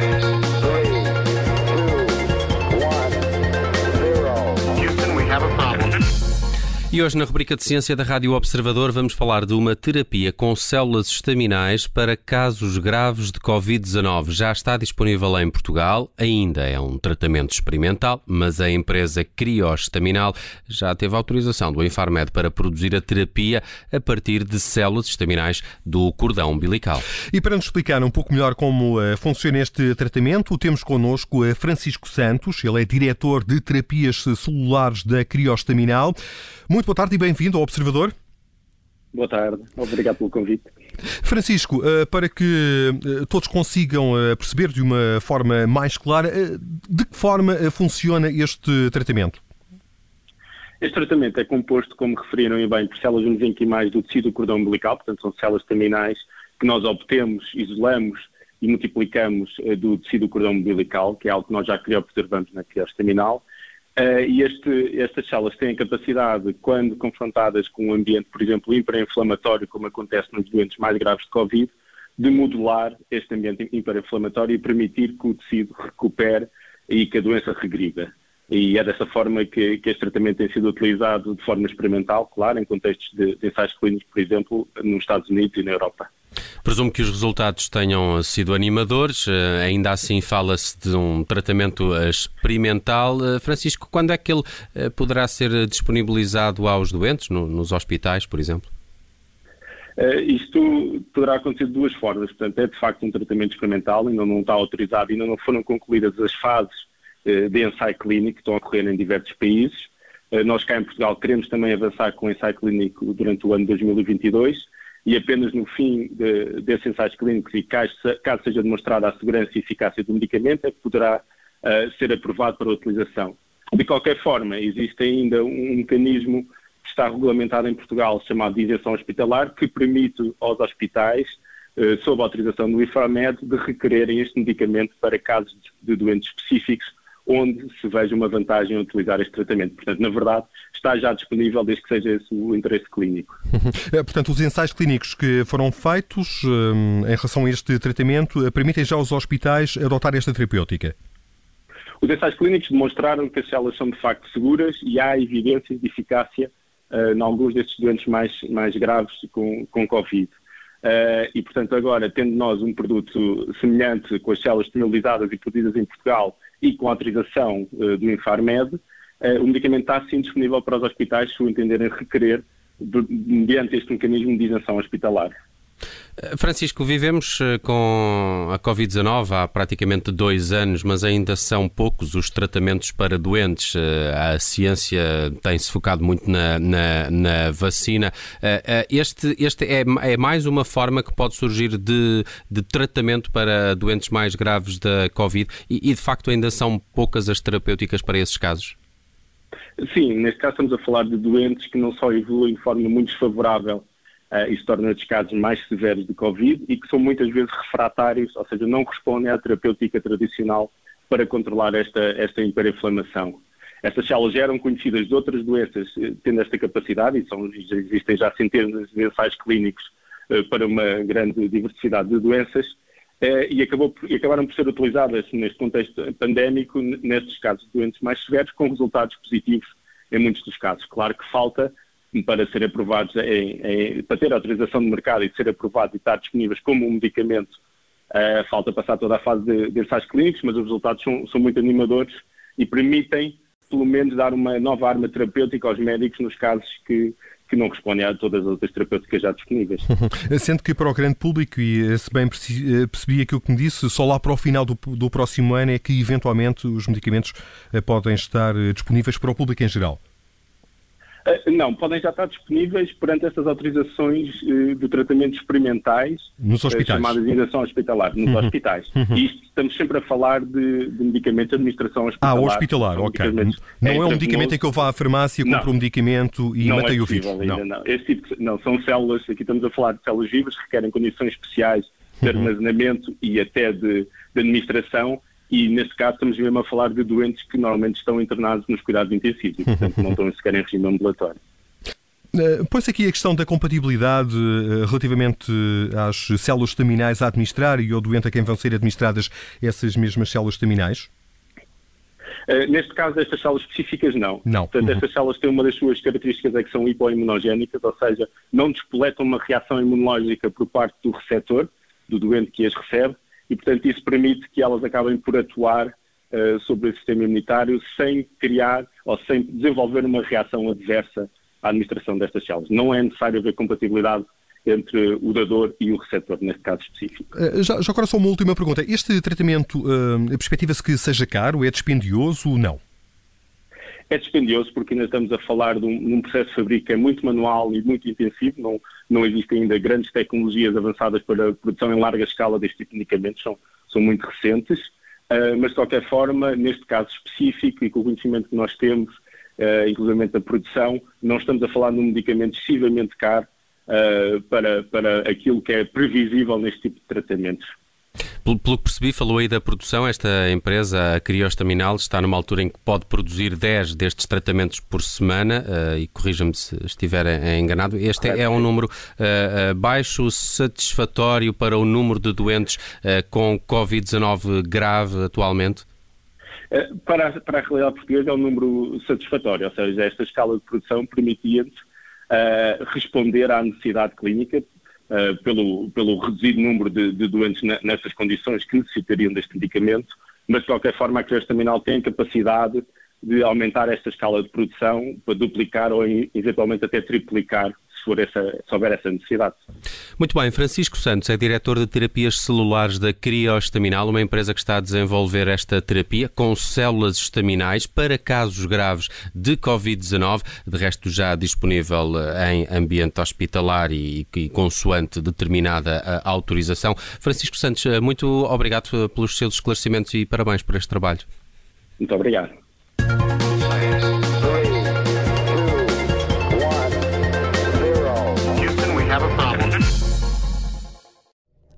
eyes. E hoje, na rubrica de Ciência da Rádio Observador, vamos falar de uma terapia com células estaminais para casos graves de Covid-19. Já está disponível em Portugal, ainda é um tratamento experimental, mas a empresa Crioestaminal já teve autorização do Infarmed para produzir a terapia a partir de células estaminais do cordão umbilical. E para nos explicar um pouco melhor como uh, funciona este tratamento, temos connosco uh, Francisco Santos, ele é diretor de terapias celulares da Crioestaminal. Muito boa tarde e bem-vindo ao Observador. Boa tarde, obrigado pelo convite. Francisco, eh, para que eh, todos consigam eh, perceber de uma forma mais clara, de que forma funciona este tratamento? Este tratamento é composto, como referiram bem, por células mesenquimais do tecido cordão umbilical, portanto são células terminais que nós obtemos, isolamos e multiplicamos do tecido cordão umbilical, que é algo que nós já observamos na criança terminal, Uh, e este, estas células têm a capacidade, quando confrontadas com um ambiente, por exemplo, hiperinflamatório, como acontece nos doentes mais graves de Covid, de modular este ambiente hiperinflamatório e permitir que o tecido recupere e que a doença regrida. E é dessa forma que, que, este tratamento tem sido utilizado de forma experimental, claro, em contextos de, de ensaios clínicos, por exemplo, nos Estados Unidos e na Europa. Presumo que os resultados tenham sido animadores, eh, ainda assim fala-se de um tratamento eh, experimental. Eh, Francisco, quando é que ele poderá ser disponibilizado aos doentes, nos hospitais, por exemplo? Uh, isto poderá acontecer de duas formas. Portanto, é de facto um tratamento experimental, ainda não está autorizado, ainda não foram concluídas as fases de ensaio clínico que estão a ocorrer em diversos países. Uh, nós cá em Portugal queremos também avançar com o ensaio clínico durante o ano 2022 e apenas no fim de, desses ensaios clínicos e caso, caso, seja demonstrada a segurança e eficácia do medicamento, é que poderá uh, ser aprovado para a utilização. De qualquer forma, existe ainda um mecanismo que está regulamentado em Portugal chamado de isenção hospitalar, que permite aos hospitais, uh, sob a autorização do IFAMED, de requererem este medicamento para casos de doentes específicos onde se veja uma vantagem em utilizar este tratamento. Portanto, na verdade, está já disponível desde que seja esse o interesse clínico. É, portanto, os ensaios clínicos que foram feitos um, em relação a este tratamento eh, permitem já aos hospitais adotar esta terapêutica? Os ensaios clínicos demonstraram que as células são de facto seguras e há evidências de eficácia uh, em alguns destes doentes mais, mais graves com, com Covid. Uh, e, portanto, agora, tendo nós um produto semelhante com as células esterilizadas e produzidas em Portugal e com a autorização uh, do Infarmed, uh, o medicamento está sim disponível para os hospitais se o entenderem requerer mediante este mecanismo de isenção hospitalar. Francisco, vivemos eh, com a Covid-19 há praticamente dois anos, mas ainda são poucos os tratamentos para doentes. Eh, a ciência tem-se focado muito na, na, na, vacina. Eh, este, este é, é, mais uma forma que pode surgir de, de tratamento para doentes mais graves da Covid e, e, de facto, ainda são poucas as terapêuticas para esses casos? Sim, neste caso estamos a falar de doentes que não só evoluem de forma muito desfavorável uh, isso torna-os casos mais severos de Covid e que são muitas vezes refratários, ou seja, não respondem à terapêutica tradicional para controlar esta, esta hiperinflamação. Estas células já eram conhecidas de outras doenças eh, tendo esta capacidade e são, existem já centenas de ensaios clínicos uh, para uma grande diversidade de doenças uh, e, acabou, e acabaram por ser utilizadas neste contexto pandémico, nestes casos de doentes mais severos, com resultados positivos em muitos dos casos. Claro que falta para ser aprovados, em, em, para ter autorização de mercado e ser aprovados e estar disponíveis como um medicamento, uh, falta passar toda a fase de, de ensaios clínicos, mas os resultados são, são muito animadores e permitem, pelo menos, dar uma nova arma terapêutica aos médicos nos casos que, que não respondem a todas as outras terapêuticas já disponíveis. Sendo que para o grande público, e se bem eh, percebi aquilo que me disse, só lá para o final do, do próximo ano é que eventualmente os medicamentos eh, podem estar disponíveis para o público em geral. Eh, não, podem já estar disponíveis perante estas autorizações eh, de tratamentos experimentais, nos eh, hospitais. chamadas de injeção hospitalar, nos uhum. hospitais. Uhum. E isto, estamos sempre a falar de, de medicamentos de administração hospitalar. Ah, hospitalar, ok. Não é um medicamento em que eu vá à farmácia, compro um medicamento e não matei é o vírus. Não. não. Esse tipo de, não, são células, aqui estamos a falar de células vivas que requerem condições especiais de uhum. armazenamento e até de, de administração e neste caso estamos mesmo a falar de doentes que normalmente estão internados nos cuidados intensivos e portanto não estão sequer em regime ambulatório. Uh, Põe-se aqui a questão da compatibilidade uh, relativamente às células estaminais a administrar e ao doente a quem vão ser administradas essas mesmas células estaminais? Uh, neste caso, estas células específicas, não. Não. Portanto, uhum. estas células têm uma das suas características é que são hipoimunogénicas, ou seja, não despoletam uma reação imunológica por parte do receptor, do doente que as recebe, e, portanto, isso permite que elas acabem por atuar uh, sobre o sistema imunitário sem criar ou sem desenvolver uma reação adversa à administração destas células. Não é necessário haver compatibilidade entre o dador e o receptor, neste caso específico. Uh, já, já, agora só uma última pergunta. Este tratamento, uh, perspectiva-se que seja caro? É dispendioso ou não? É dispendioso porque ainda estamos a falar de um, de um processo de fabrico que é muito manual e muito intensivo. Não, não existem ainda grandes tecnologias avançadas para a produção em larga escala deste tipo de medicamentos, são, são muito recentes. Uh, mas, de qualquer forma, neste caso específico e com o conhecimento que nós temos, uh, inclusive da produção, não estamos a falar de um medicamento excessivamente caro uh, para, para aquilo que é previsível neste tipo de tratamentos. Pelo, pelo, que percebi, falou aí da produção. Esta empresa, a Criostaminal, está numa altura em que pode produzir 10 destes tratamentos por semana, uh, e corrija-me se estiver enganado. Este é, é um número uh, baixo, satisfatório para o número de doentes uh, com Covid-19 grave atualmente? Para a, para a realidade portuguesa é um número satisfatório, ou seja, esta escala de produção permitia-nos responder à necessidade clínica, Uh, pelo, pelo reduzido número de, de doentes na, nessas condições que necessitariam deste medicamento, mas de qualquer forma a Criostaminal tem capacidade de aumentar esta escala de produção para duplicar ou eventualmente até triplicar for essa, se houver essa necessidade. Muito bem, Francisco Santos é diretor de terapias celulares da Criostaminal, uma empresa que está a desenvolver esta terapia com células estaminais para casos graves de Covid-19, de resto já disponível em ambiente hospitalar e, e consoante determinada autorização. Francisco Santos, muito obrigado pelos seus esclarecimentos e parabéns por este trabalho. Muito obrigado.